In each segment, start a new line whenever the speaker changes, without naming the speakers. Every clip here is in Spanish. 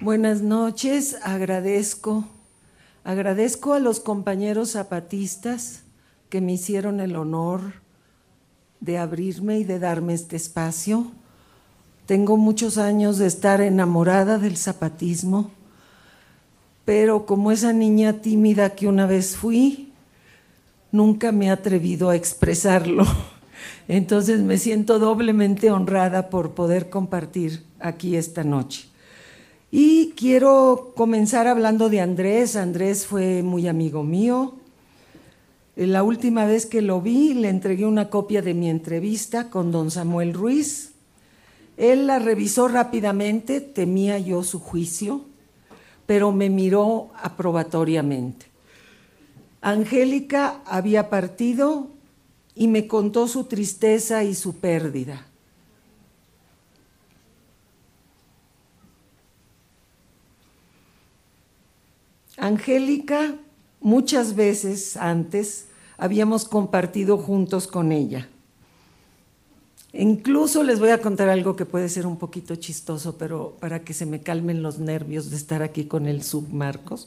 Buenas noches, agradezco, agradezco a los compañeros zapatistas que me hicieron el honor de abrirme y de darme este espacio. Tengo muchos años de estar enamorada del zapatismo, pero como esa niña tímida que una vez fui, nunca me he atrevido a expresarlo. Entonces me siento doblemente honrada por poder compartir aquí esta noche. Y quiero comenzar hablando de Andrés. Andrés fue muy amigo mío. La última vez que lo vi, le entregué una copia de mi entrevista con don Samuel Ruiz. Él la revisó rápidamente, temía yo su juicio, pero me miró aprobatoriamente. Angélica había partido y me contó su tristeza y su pérdida. Angélica, muchas veces antes, habíamos compartido juntos con ella. Incluso les voy a contar algo que puede ser un poquito chistoso, pero para que se me calmen los nervios de estar aquí con el submarcos.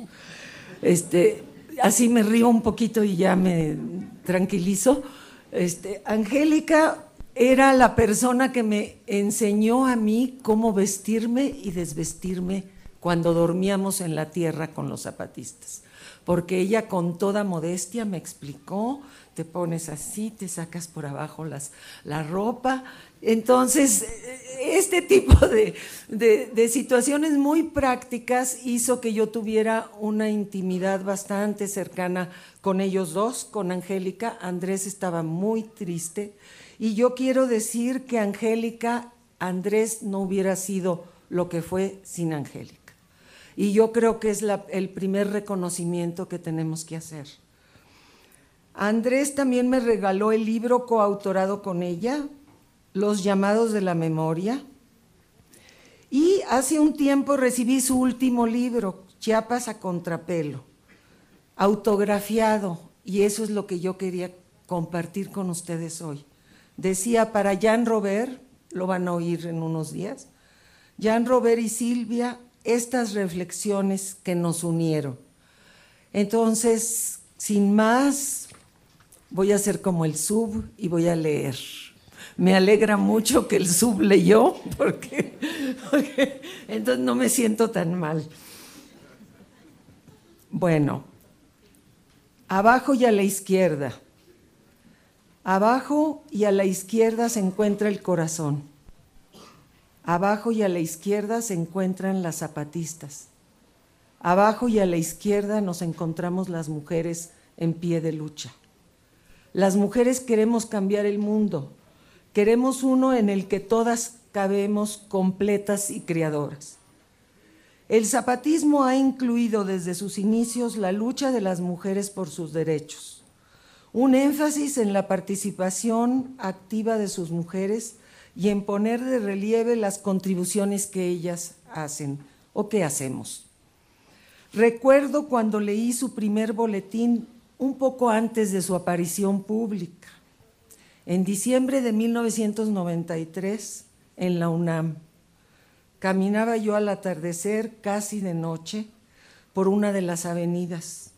Este, así me río un poquito y ya me tranquilizo. Este, Angélica era la persona que me enseñó a mí cómo vestirme y desvestirme cuando dormíamos en la tierra con los zapatistas, porque ella con toda modestia me explicó, te pones así, te sacas por abajo las, la ropa. Entonces, este tipo de, de situaciones muy prácticas hizo que yo tuviera una intimidad bastante cercana con ellos dos, con Angélica. Andrés estaba muy triste y yo quiero decir que Angélica, Andrés no hubiera sido lo que fue sin Angélica. Y yo creo que es el primer reconocimiento que tenemos que hacer. Andrés también me regaló el libro coautorado con ella, Los llamados de la memoria. Y hace un tiempo recibí su último libro, Chiapas a contrapelo, autografiado, y eso es lo que yo quería compartir con ustedes hoy. Decía para Jan Robert, lo van a oír en unos días, Jan Robert y Silvia estas reflexiones que nos unieron. Entonces, sin más, voy a hacer como el sub y voy a leer. Me alegra mucho que el sub leyó, porque, porque entonces no me siento tan mal. Bueno, abajo y a la izquierda. Abajo y a la izquierda se encuentra el corazón. Abajo y a la izquierda se encuentran las zapatistas. Abajo y a la izquierda nos encontramos las mujeres en pie de lucha. Las mujeres queremos cambiar el mundo. Queremos uno en el que todas cabemos completas y creadoras. El zapatismo ha incluido desde sus inicios la lucha de las mujeres por sus derechos, un énfasis en la participación activa de sus mujeres y en poner de relieve las contribuciones que ellas hacen o que hacemos. Recuerdo cuando leí su primer boletín un poco antes de su aparición pública, en diciembre de 1993, en la UNAM. Caminaba yo al atardecer, casi de noche, por una de las avenidas.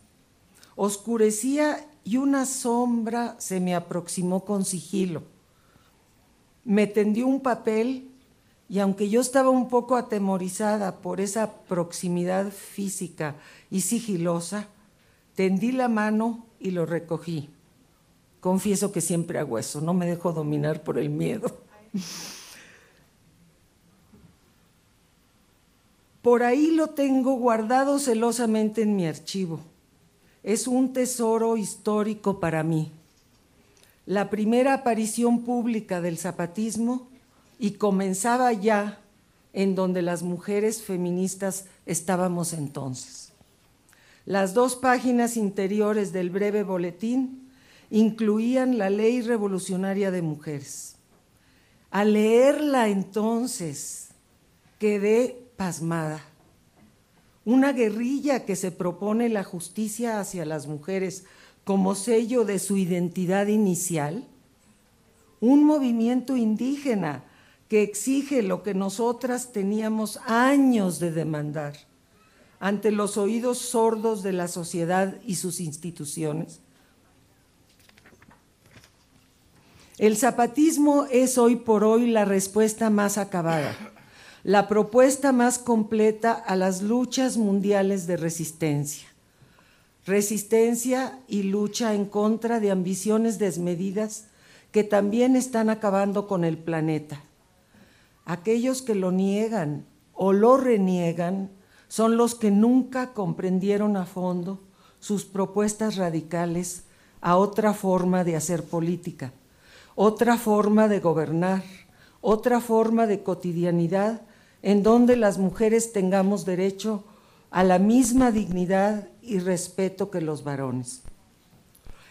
Oscurecía y una sombra se me aproximó con sigilo me tendió un papel y aunque yo estaba un poco atemorizada por esa proximidad física y sigilosa, tendí la mano y lo recogí. Confieso que siempre hago eso, no me dejo dominar por el miedo. Por ahí lo tengo guardado celosamente en mi archivo. Es un tesoro histórico para mí la primera aparición pública del zapatismo y comenzaba ya en donde las mujeres feministas estábamos entonces. Las dos páginas interiores del breve boletín incluían la ley revolucionaria de mujeres. Al leerla entonces quedé pasmada. Una guerrilla que se propone la justicia hacia las mujeres como sello de su identidad inicial, un movimiento indígena que exige lo que nosotras teníamos años de demandar ante los oídos sordos de la sociedad y sus instituciones. El zapatismo es hoy por hoy la respuesta más acabada, la propuesta más completa a las luchas mundiales de resistencia. Resistencia y lucha en contra de ambiciones desmedidas que también están acabando con el planeta. Aquellos que lo niegan o lo reniegan son los que nunca comprendieron a fondo sus propuestas radicales a otra forma de hacer política, otra forma de gobernar, otra forma de cotidianidad en donde las mujeres tengamos derecho a la misma dignidad y respeto que los varones.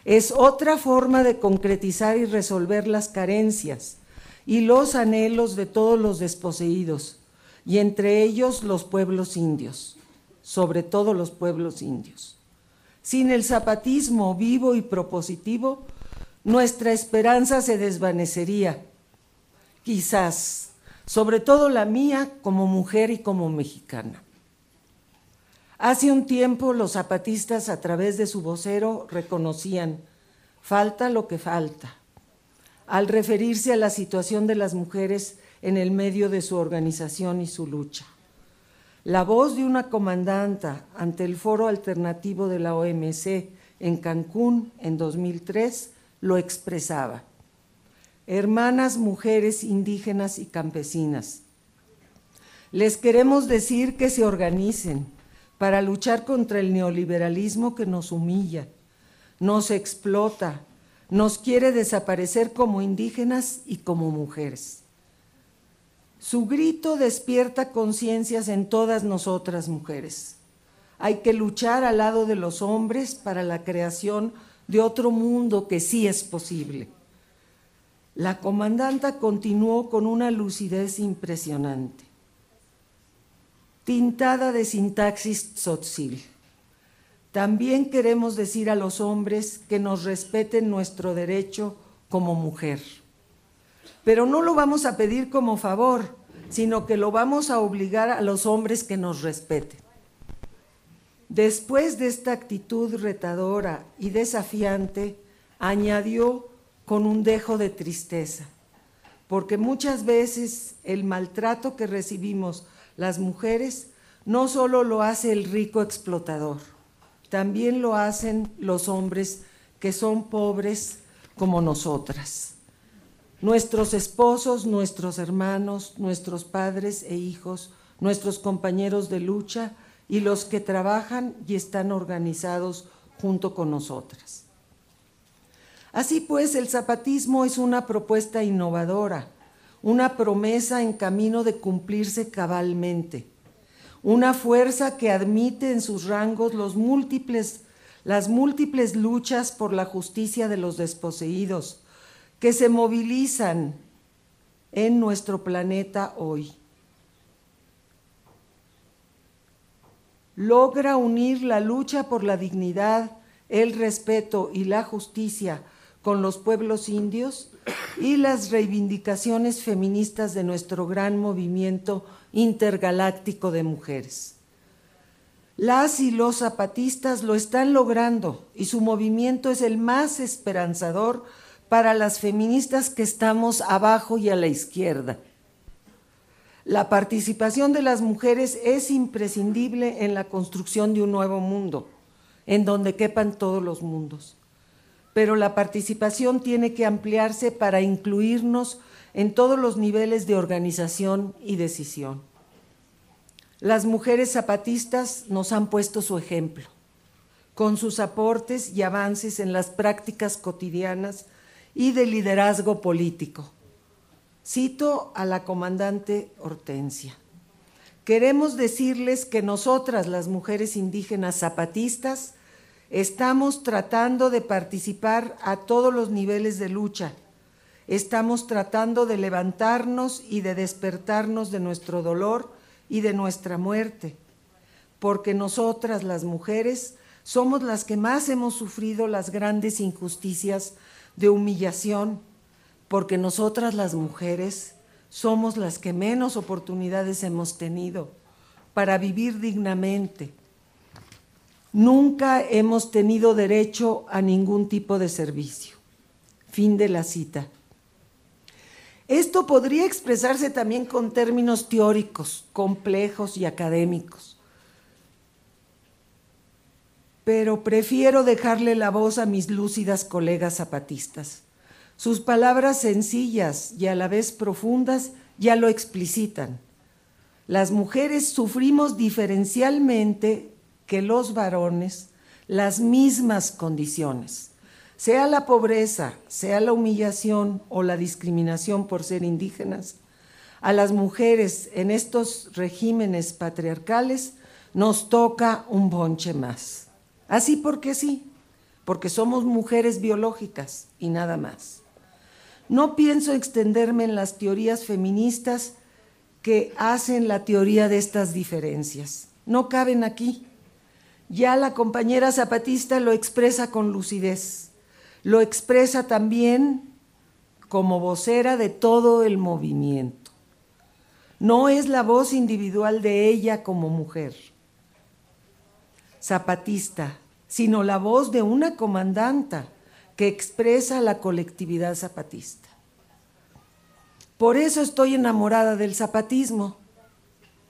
Es otra forma de concretizar y resolver las carencias y los anhelos de todos los desposeídos, y entre ellos los pueblos indios, sobre todo los pueblos indios. Sin el zapatismo vivo y propositivo, nuestra esperanza se desvanecería, quizás, sobre todo la mía como mujer y como mexicana. Hace un tiempo los zapatistas a través de su vocero reconocían, falta lo que falta, al referirse a la situación de las mujeres en el medio de su organización y su lucha. La voz de una comandanta ante el foro alternativo de la OMC en Cancún en 2003 lo expresaba. Hermanas mujeres indígenas y campesinas, les queremos decir que se organicen para luchar contra el neoliberalismo que nos humilla, nos explota, nos quiere desaparecer como indígenas y como mujeres. Su grito despierta conciencias en todas nosotras mujeres. Hay que luchar al lado de los hombres para la creación de otro mundo que sí es posible. La comandanta continuó con una lucidez impresionante, tintada de sintaxis tzotzil. También queremos decir a los hombres que nos respeten nuestro derecho como mujer pero no lo vamos a pedir como favor, sino que lo vamos a obligar a los hombres que nos respeten. Después de esta actitud retadora y desafiante, añadió con un dejo de tristeza, porque muchas veces el maltrato que recibimos las mujeres no solo lo hace el rico explotador, también lo hacen los hombres que son pobres como nosotras nuestros esposos, nuestros hermanos, nuestros padres e hijos, nuestros compañeros de lucha y los que trabajan y están organizados junto con nosotras. Así pues, el zapatismo es una propuesta innovadora, una promesa en camino de cumplirse cabalmente, una fuerza que admite en sus rangos las múltiples luchas por la justicia de los desposeídos, que se movilizan en nuestro planeta hoy. Logra unir la lucha por la dignidad, el respeto y la justicia con los pueblos indios y las reivindicaciones feministas de nuestro gran movimiento intergaláctico de mujeres. Las y los zapatistas lo están logrando y su movimiento es el más esperanzador para las feministas que estamos abajo y a la izquierda. La participación de las mujeres es imprescindible en la construcción de un nuevo mundo, en donde quepan todos los mundos. Pero la participación tiene que ampliarse para incluirnos en todos los niveles de organización y decisión. Las mujeres zapatistas nos han puesto su ejemplo, con sus aportes y avances en las prácticas cotidianas y de liderazgo político. Cito a la comandante Hortensia. Queremos decirles que nosotras, las mujeres indígenas zapatistas, estamos tratando de participar a todos los niveles de lucha. Estamos tratando de levantarnos y de despertarnos de nuestro dolor y de nuestra muerte, porque nosotras, las mujeres, somos las que más hemos sufrido las grandes injusticias de humillación, porque nosotras las mujeres somos las que menos oportunidades hemos tenido para vivir dignamente. Nunca hemos tenido derecho a ningún tipo de servicio. Fin de la cita. Esto podría expresarse también con términos teóricos, complejos y académicos. Pero prefiero dejarle la voz a mis lúcidas colegas zapatistas. Sus palabras sencillas y a la vez profundas ya lo explicitan. Las mujeres sufrimos diferencialmente que los varones las mismas condiciones sea la pobreza, sea la humillación o la discriminación por ser indígenas, a las mujeres en estos regímenes patriarcales nos toca un bonche más. Así porque sí, porque somos mujeres biológicas y nada más. No pienso extenderme en las teorías feministas que hacen la teoría de estas diferencias. No caben aquí. Ya la compañera zapatista lo expresa con lucidez lo expresa también como vocera de todo el movimiento. No es la voz individual de ella como mujer, zapatista, sino la voz de una comandanta que expresa la colectividad zapatista. Por eso estoy enamorada del zapatismo,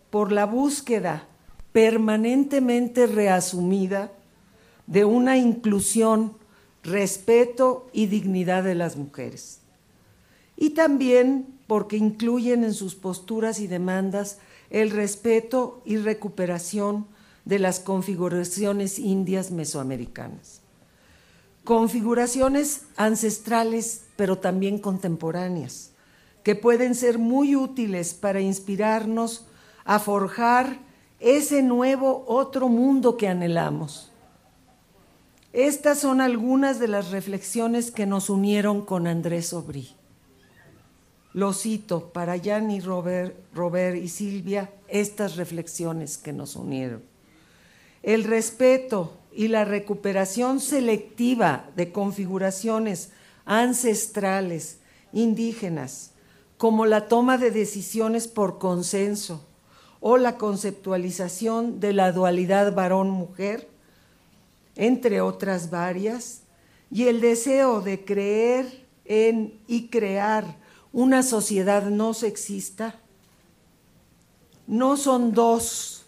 por la búsqueda permanentemente reasumida de una inclusión respeto y dignidad de las mujeres. Y también porque incluyen en sus posturas y demandas el respeto y recuperación de las configuraciones indias mesoamericanas. Configuraciones ancestrales, pero también contemporáneas, que pueden ser muy útiles para inspirarnos a forjar ese nuevo otro mundo que anhelamos estas son algunas de las reflexiones que nos unieron con Andrés Obrí. Lo cito para Yanni, Robert, Robert y Silvia, estas reflexiones que nos unieron. El respeto y la recuperación selectiva de configuraciones ancestrales, indígenas, como la toma de decisiones por consenso o la conceptualización de la dualidad varón-mujer, entre otras varias, y el deseo de creer en y crear una sociedad no sexista, no son dos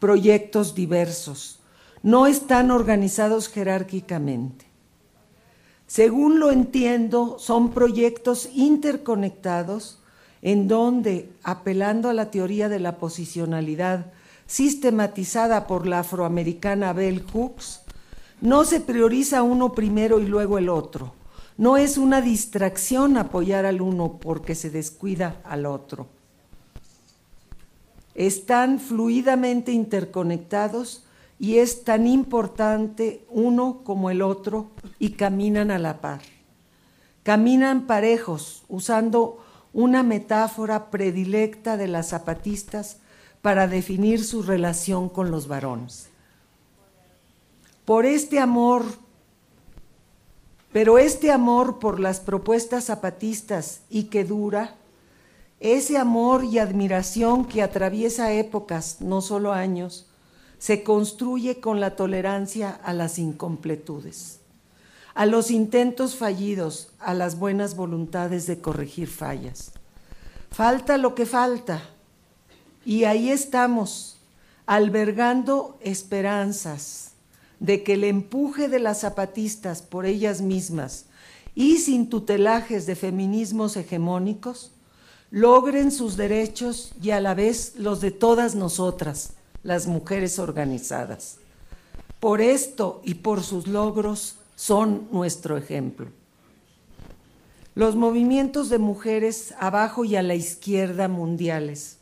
proyectos diversos, no están organizados jerárquicamente. Según lo entiendo, son proyectos interconectados en donde, apelando a la teoría de la posicionalidad sistematizada por la afroamericana Bell Hooks, no se prioriza uno primero y luego el otro. No es una distracción apoyar al uno porque se descuida al otro. Están fluidamente interconectados y es tan importante uno como el otro y caminan a la par. Caminan parejos, usando una metáfora predilecta de las zapatistas para definir su relación con los varones. Por este amor, pero este amor por las propuestas zapatistas y que dura, ese amor y admiración que atraviesa épocas, no solo años, se construye con la tolerancia a las incompletudes, a los intentos fallidos, a las buenas voluntades de corregir fallas. Falta lo que falta, y ahí estamos, albergando esperanzas, de que el empuje de las zapatistas por ellas mismas y sin tutelajes de feminismos hegemónicos, logren sus derechos y a la vez los de todas nosotras, las mujeres organizadas. Por esto y por sus logros son nuestro ejemplo. Los movimientos de mujeres abajo y a la izquierda mundiales.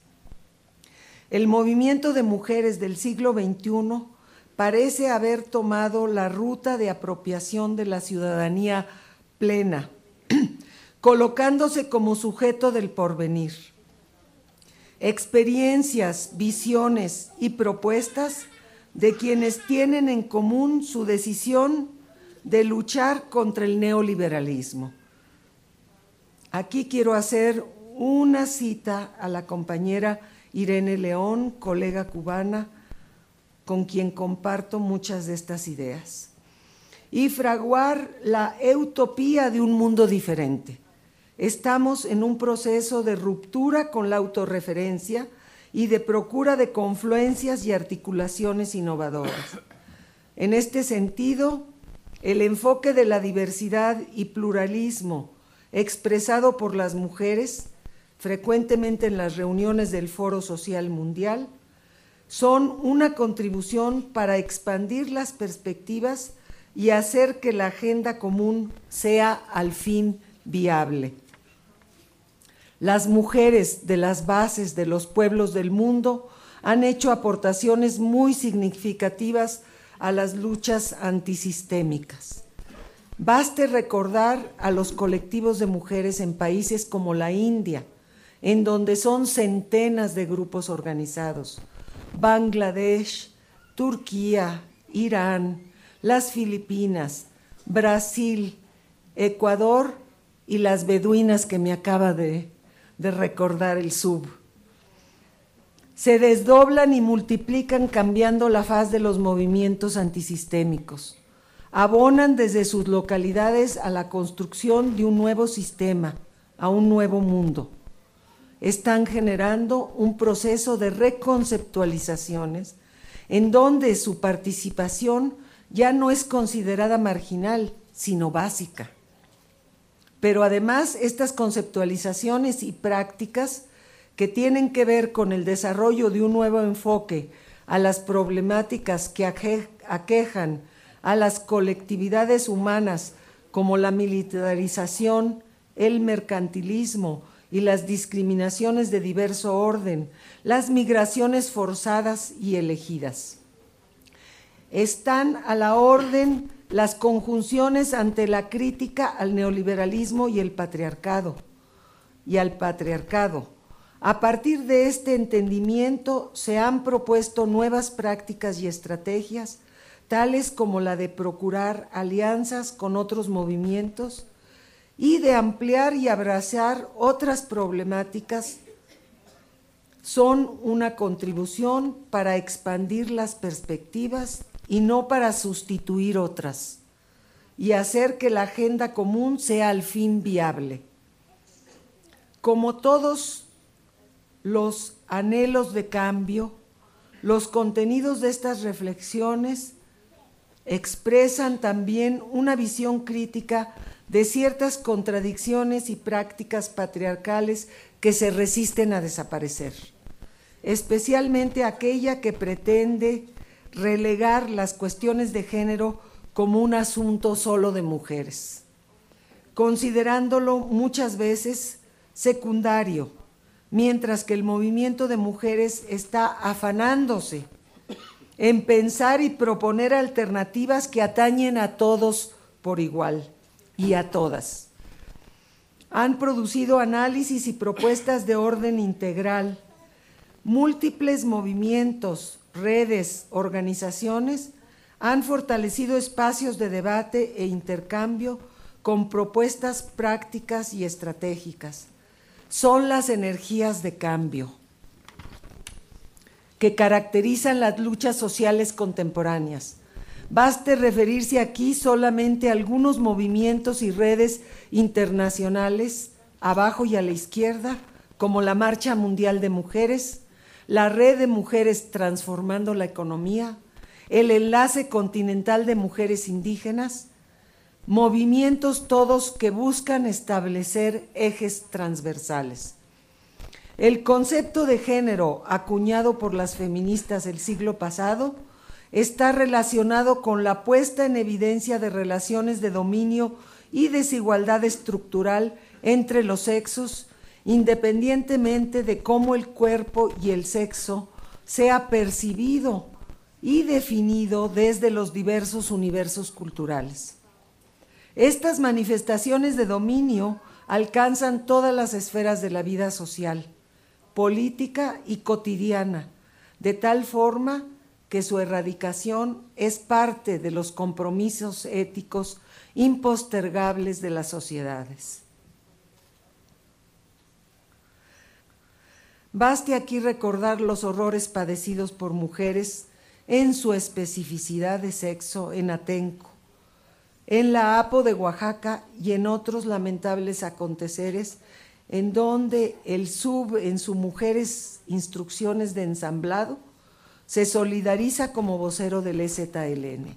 El movimiento de mujeres del siglo XXI parece haber tomado la ruta de apropiación de la ciudadanía plena, colocándose como sujeto del porvenir. Experiencias, visiones y propuestas de quienes tienen en común su decisión de luchar contra el neoliberalismo. Aquí quiero hacer una cita a la compañera Irene León, colega cubana, con quien comparto muchas de estas ideas. Y fraguar la utopía de un mundo diferente. Estamos en un proceso de ruptura con la autorreferencia y de procura de confluencias y articulaciones innovadoras. En este sentido, el enfoque de la diversidad y pluralismo expresado por las mujeres, frecuentemente en las reuniones del Foro Social Mundial, son una contribución para expandir las perspectivas y hacer que la agenda común sea al fin viable. Las mujeres de las bases de los pueblos del mundo han hecho aportaciones muy significativas a las luchas antisistémicas. Baste recordar a los colectivos de mujeres en países como la India, en donde son centenas de grupos organizados, Bangladesh, Turquía, Irán, las Filipinas, Brasil, Ecuador y las beduinas que me acaba de de recordar el sub. Se desdoblan y multiplican cambiando la faz de los movimientos antisistémicos. Abonan desde sus localidades a la construcción de un nuevo sistema, a un nuevo mundo. Están generando un proceso de reconceptualizaciones en donde su participación ya no es considerada marginal, sino básica. Pero además estas conceptualizaciones y prácticas que tienen que ver con el desarrollo de un nuevo enfoque a las problemáticas que aquejan a las colectividades humanas como la militarización, el mercantilismo y las discriminaciones de diverso orden, las migraciones forzadas y elegidas. Están a la orden las conjunciones ante la crítica al neoliberalismo y el patriarcado y al patriarcado. A partir de este entendimiento se han propuesto nuevas prácticas y estrategias, tales como la de procurar alianzas con otros movimientos y de ampliar y abrazar otras problemáticas, son una contribución para expandir las perspectivas y no para sustituir otras, y hacer que la agenda común sea al fin viable. Como todos los anhelos de cambio, los contenidos de estas reflexiones expresan también una visión crítica de ciertas contradicciones y prácticas patriarcales que se resisten a desaparecer, especialmente aquella que pretende relegar las cuestiones de género como un asunto solo de mujeres, considerándolo muchas veces secundario, mientras que el movimiento de mujeres está afanándose en pensar y proponer alternativas que atañen a todos por igual y a todas. Han producido análisis y propuestas de orden integral, múltiples movimientos, redes, organizaciones han fortalecido espacios de debate e intercambio con propuestas prácticas y estratégicas. Son las energías de cambio que caracterizan las luchas sociales contemporáneas. Baste referirse aquí solamente a algunos movimientos y redes internacionales, abajo y a la izquierda, como la Marcha Mundial de Mujeres, la red de mujeres transformando la economía, el enlace continental de mujeres indígenas, movimientos todos que buscan establecer ejes transversales. El concepto de género acuñado por las feministas del siglo pasado está relacionado con la puesta en evidencia de relaciones de dominio y desigualdad estructural entre los sexos independientemente de cómo el cuerpo y el sexo sea percibido y definido desde los diversos universos culturales. Estas manifestaciones de dominio alcanzan todas las esferas de la vida social, política y cotidiana, de tal forma que su erradicación es parte de los compromisos éticos impostergables de las sociedades. Baste aquí recordar los horrores padecidos por mujeres en su especificidad de sexo en Atenco, en la APO de Oaxaca y en otros lamentables aconteceres en donde el sub en su Mujeres Instrucciones de Ensamblado se solidariza como vocero del EZLN.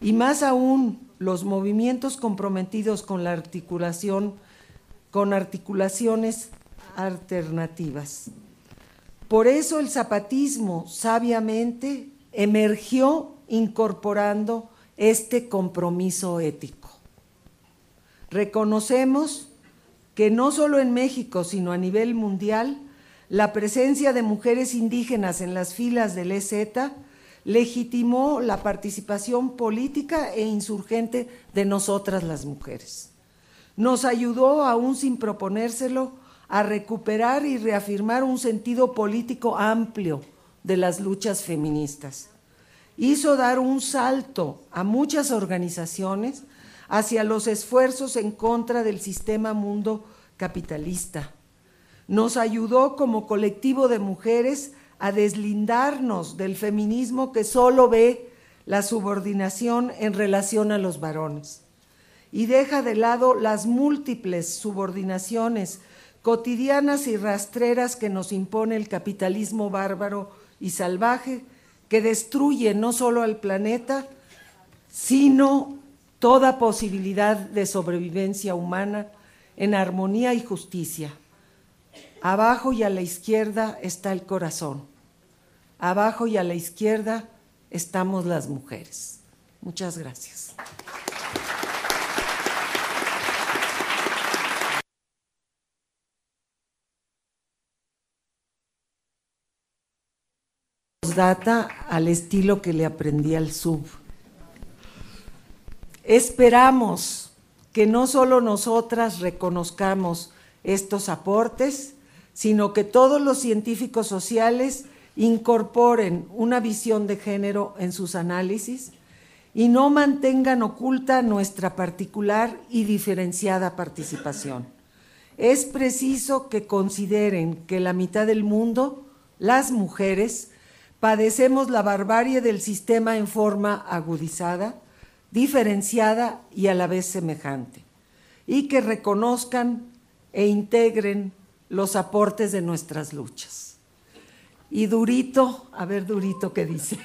Y más aún, los movimientos comprometidos con la articulación, con articulaciones alternativas. Por eso el zapatismo sabiamente emergió incorporando este compromiso ético. Reconocemos que no solo en México, sino a nivel mundial, la presencia de mujeres indígenas en las filas del EZ legitimó la participación política e insurgente de nosotras las mujeres. Nos ayudó, aún sin proponérselo, a recuperar y reafirmar un sentido político amplio de las luchas feministas. Hizo dar un salto a muchas organizaciones hacia los esfuerzos en contra del sistema mundo capitalista. Nos ayudó como colectivo de mujeres a deslindarnos del feminismo que solo ve la subordinación en relación a los varones y deja de lado las múltiples subordinaciones cotidianas y rastreras que nos impone el capitalismo bárbaro y salvaje que destruye no solo al planeta, sino toda posibilidad de sobrevivencia humana en armonía y justicia. Abajo y a la izquierda está el corazón. Abajo y a la izquierda estamos las mujeres. Muchas gracias. Data al estilo que le aprendí al sub. Esperamos que no solo nosotras reconozcamos estos aportes, sino que todos los científicos sociales incorporen una visión de género en sus análisis y no mantengan oculta nuestra particular y diferenciada participación. Es preciso que consideren que la mitad del mundo, las mujeres, padecemos la barbarie del sistema en forma agudizada, diferenciada y a la vez semejante, y que reconozcan e integren los aportes de nuestras luchas. Y Durito, a ver Durito qué dice.